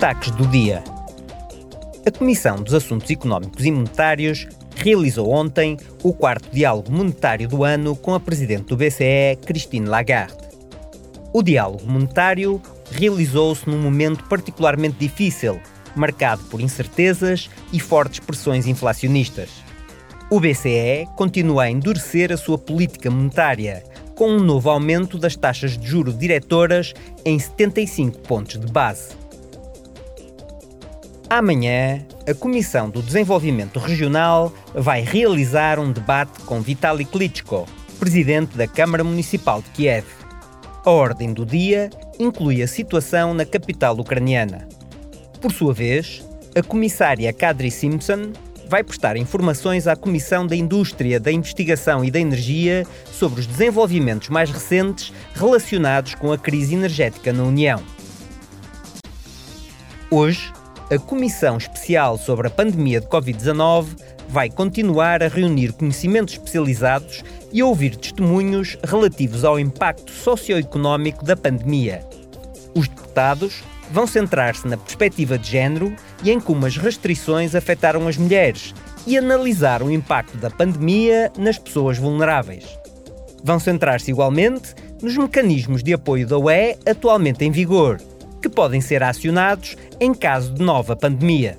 Destaques do dia. A Comissão dos Assuntos Económicos e Monetários realizou ontem o quarto diálogo monetário do ano com a presidente do BCE, Christine Lagarde. O diálogo monetário realizou-se num momento particularmente difícil, marcado por incertezas e fortes pressões inflacionistas. O BCE continua a endurecer a sua política monetária, com um novo aumento das taxas de juro diretoras em 75 pontos de base. Amanhã, a Comissão do Desenvolvimento Regional vai realizar um debate com Vitaly Klitschko, presidente da Câmara Municipal de Kiev. A ordem do dia inclui a situação na capital ucraniana. Por sua vez, a comissária Kadri Simpson vai prestar informações à Comissão da Indústria, da Investigação e da Energia sobre os desenvolvimentos mais recentes relacionados com a crise energética na União. Hoje, a Comissão Especial sobre a Pandemia de Covid-19 vai continuar a reunir conhecimentos especializados e a ouvir testemunhos relativos ao impacto socioeconómico da pandemia. Os deputados vão centrar-se na perspectiva de género e em como as restrições afetaram as mulheres e analisar o impacto da pandemia nas pessoas vulneráveis. Vão centrar-se igualmente nos mecanismos de apoio da UE atualmente em vigor podem ser acionados em caso de nova pandemia.